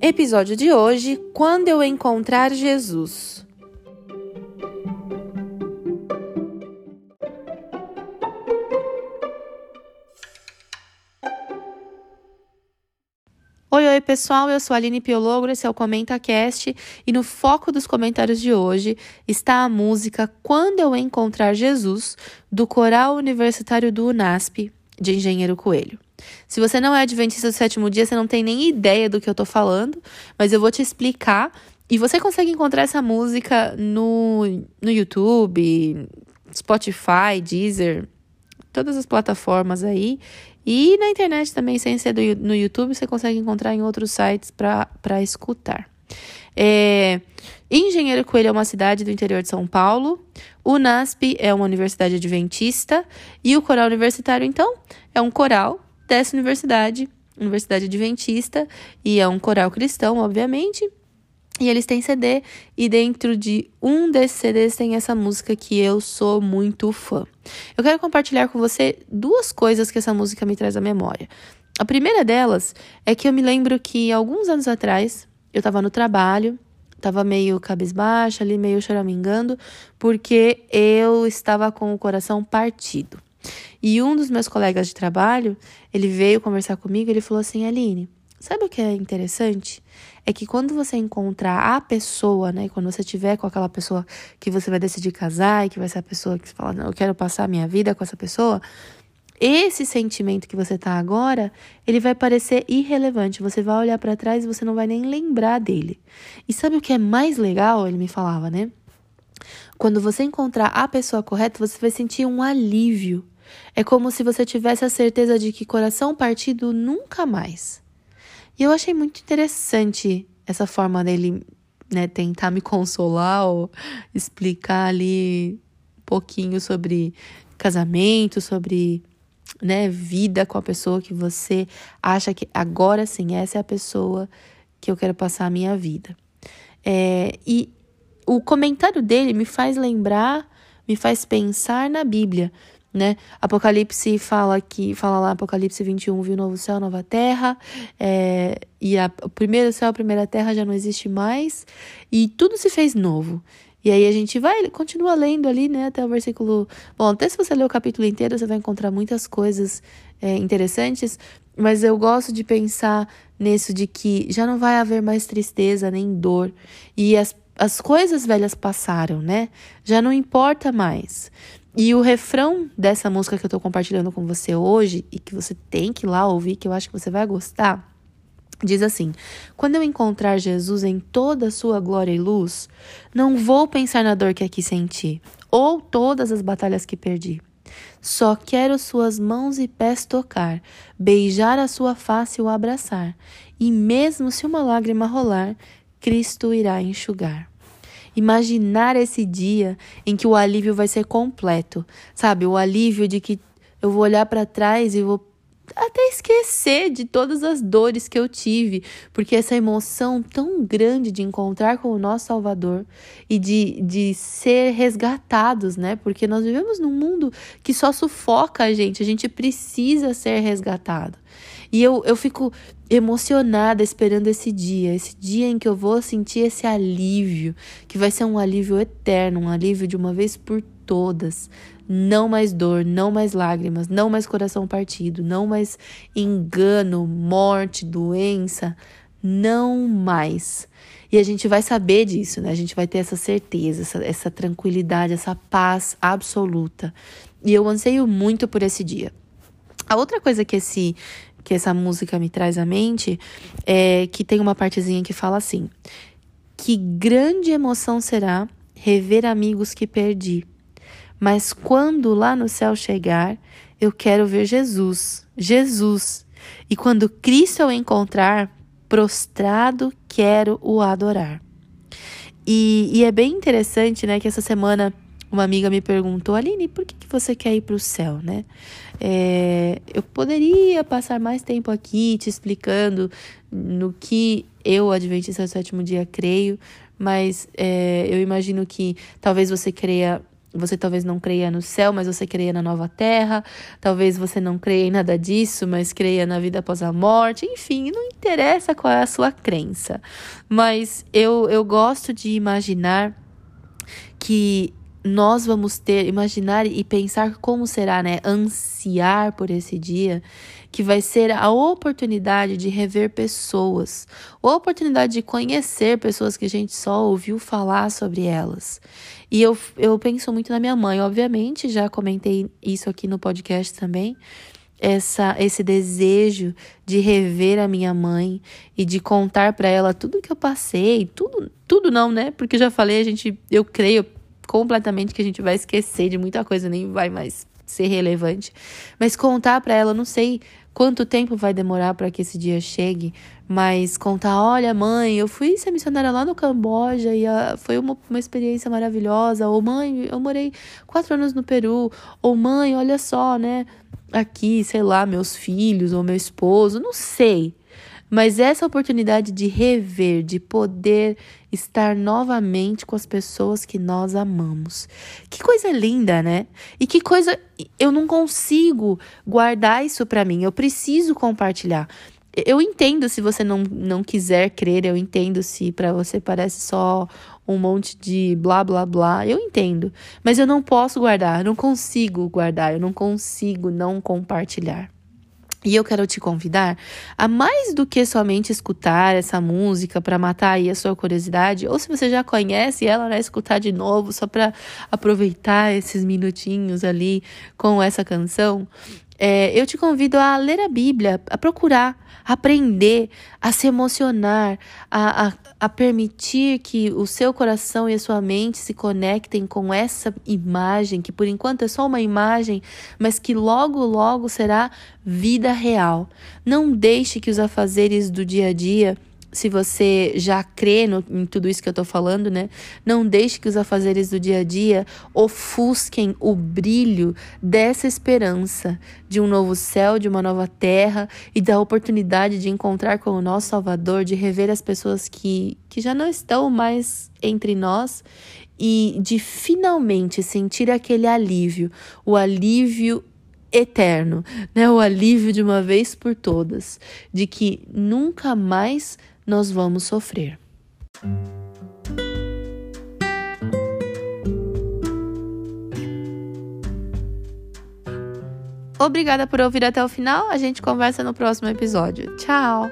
Episódio de hoje: Quando eu encontrar Jesus. Oi, oi, pessoal. Eu sou a Aline Piologro, esse é o ComentaCast e no foco dos comentários de hoje está a música Quando eu encontrar Jesus, do Coral Universitário do UNASP, de Engenheiro Coelho. Se você não é adventista do sétimo dia, você não tem nem ideia do que eu tô falando, mas eu vou te explicar. E você consegue encontrar essa música no, no YouTube, Spotify, Deezer, todas as plataformas aí. E na internet também, sem ser do, no YouTube, você consegue encontrar em outros sites para escutar. É, Engenheiro Coelho é uma cidade do interior de São Paulo. O NASP é uma universidade adventista. E o coral universitário, então, é um coral dessa universidade, Universidade Adventista, e é um coral cristão, obviamente. E eles têm CD, e dentro de um desses CDs tem essa música que eu sou muito fã. Eu quero compartilhar com você duas coisas que essa música me traz à memória. A primeira delas é que eu me lembro que alguns anos atrás eu estava no trabalho, estava meio cabisbaixa ali, meio choramingando, porque eu estava com o coração partido. E um dos meus colegas de trabalho, ele veio conversar comigo, ele falou assim: "Aline, sabe o que é interessante? É que quando você encontrar a pessoa, né, quando você tiver com aquela pessoa que você vai decidir casar e que vai ser a pessoa que você fala, eu quero passar a minha vida com essa pessoa, esse sentimento que você tá agora, ele vai parecer irrelevante. Você vai olhar para trás e você não vai nem lembrar dele. E sabe o que é mais legal? Ele me falava, né? Quando você encontrar a pessoa correta, você vai sentir um alívio. É como se você tivesse a certeza de que coração partido nunca mais. E eu achei muito interessante essa forma dele né, tentar me consolar ou explicar ali um pouquinho sobre casamento, sobre né, vida com a pessoa que você acha que agora sim, essa é a pessoa que eu quero passar a minha vida. É, e o comentário dele me faz lembrar, me faz pensar na Bíblia, né? Apocalipse fala que fala lá Apocalipse 21, viu novo céu, nova terra, é, e a, o primeiro céu, a primeira terra já não existe mais, e tudo se fez novo. E aí a gente vai, continua lendo ali, né, até o versículo. Bom, até se você ler o capítulo inteiro, você vai encontrar muitas coisas é, interessantes, mas eu gosto de pensar nisso de que já não vai haver mais tristeza nem dor, e as as coisas velhas passaram, né? Já não importa mais. E o refrão dessa música que eu tô compartilhando com você hoje e que você tem que ir lá ouvir, que eu acho que você vai gostar, diz assim: Quando eu encontrar Jesus em toda a sua glória e luz, não vou pensar na dor que aqui senti, ou todas as batalhas que perdi. Só quero suas mãos e pés tocar, beijar a sua face e o abraçar, e mesmo se uma lágrima rolar, Cristo irá enxugar. Imaginar esse dia em que o alívio vai ser completo, sabe? O alívio de que eu vou olhar para trás e vou até esquecer de todas as dores que eu tive, porque essa emoção tão grande de encontrar com o nosso Salvador e de, de ser resgatados, né? Porque nós vivemos num mundo que só sufoca a gente, a gente precisa ser resgatado. E eu, eu fico emocionada esperando esse dia, esse dia em que eu vou sentir esse alívio, que vai ser um alívio eterno, um alívio de uma vez por todas. Não mais dor, não mais lágrimas, não mais coração partido, não mais engano, morte, doença, não mais. E a gente vai saber disso, né? A gente vai ter essa certeza, essa, essa tranquilidade, essa paz absoluta. E eu anseio muito por esse dia. A outra coisa que esse que essa música me traz à mente é que tem uma partezinha que fala assim: Que grande emoção será rever amigos que perdi. Mas quando lá no céu chegar, eu quero ver Jesus, Jesus. E quando Cristo eu encontrar, prostrado quero o adorar. E, e é bem interessante, né, que essa semana uma amiga me perguntou, Aline, por que, que você quer ir para o céu, né? É, eu poderia passar mais tempo aqui te explicando no que eu, Adventista do Sétimo Dia, creio, mas é, eu imagino que talvez você creia Você talvez não creia no céu, mas você creia na nova terra. Talvez você não creia em nada disso, mas creia na vida após a morte. Enfim, não interessa qual é a sua crença. Mas eu, eu gosto de imaginar que nós vamos ter, imaginar e pensar como será, né? Ansiar por esse dia, que vai ser a oportunidade de rever pessoas, a oportunidade de conhecer pessoas que a gente só ouviu falar sobre elas. E eu, eu penso muito na minha mãe, obviamente, já comentei isso aqui no podcast também. Essa, esse desejo de rever a minha mãe e de contar para ela tudo que eu passei, tudo, tudo não, né? Porque eu já falei, a gente, eu creio, completamente que a gente vai esquecer de muita coisa, nem vai mais ser relevante. Mas contar para ela, não sei quanto tempo vai demorar para que esse dia chegue, mas contar, olha, mãe, eu fui ser missionária lá no Camboja e a, foi uma, uma experiência maravilhosa. Ou mãe, eu morei quatro anos no Peru. Ou mãe, olha só, né? Aqui, sei lá, meus filhos ou meu esposo, não sei. Mas essa oportunidade de rever, de poder estar novamente com as pessoas que nós amamos. Que coisa linda, né? E que coisa eu não consigo guardar isso para mim. Eu preciso compartilhar. Eu entendo se você não, não quiser crer, eu entendo se para você parece só um monte de blá blá blá, eu entendo. Mas eu não posso guardar, eu não consigo guardar, eu não consigo não compartilhar. E eu quero te convidar a mais do que somente escutar essa música para matar aí a sua curiosidade, ou se você já conhece ela, né, escutar de novo só para aproveitar esses minutinhos ali com essa canção. É, eu te convido a ler a Bíblia, a procurar, a aprender, a se emocionar, a, a, a permitir que o seu coração e a sua mente se conectem com essa imagem, que por enquanto é só uma imagem, mas que logo, logo será vida real. Não deixe que os afazeres do dia a dia se você já crê no, em tudo isso que eu tô falando, né? Não deixe que os afazeres do dia a dia ofusquem o brilho dessa esperança de um novo céu, de uma nova terra e da oportunidade de encontrar com o nosso Salvador, de rever as pessoas que, que já não estão mais entre nós e de finalmente sentir aquele alívio, o alívio eterno, né? O alívio de uma vez por todas, de que nunca mais nós vamos sofrer. Obrigada por ouvir até o final. A gente conversa no próximo episódio. Tchau!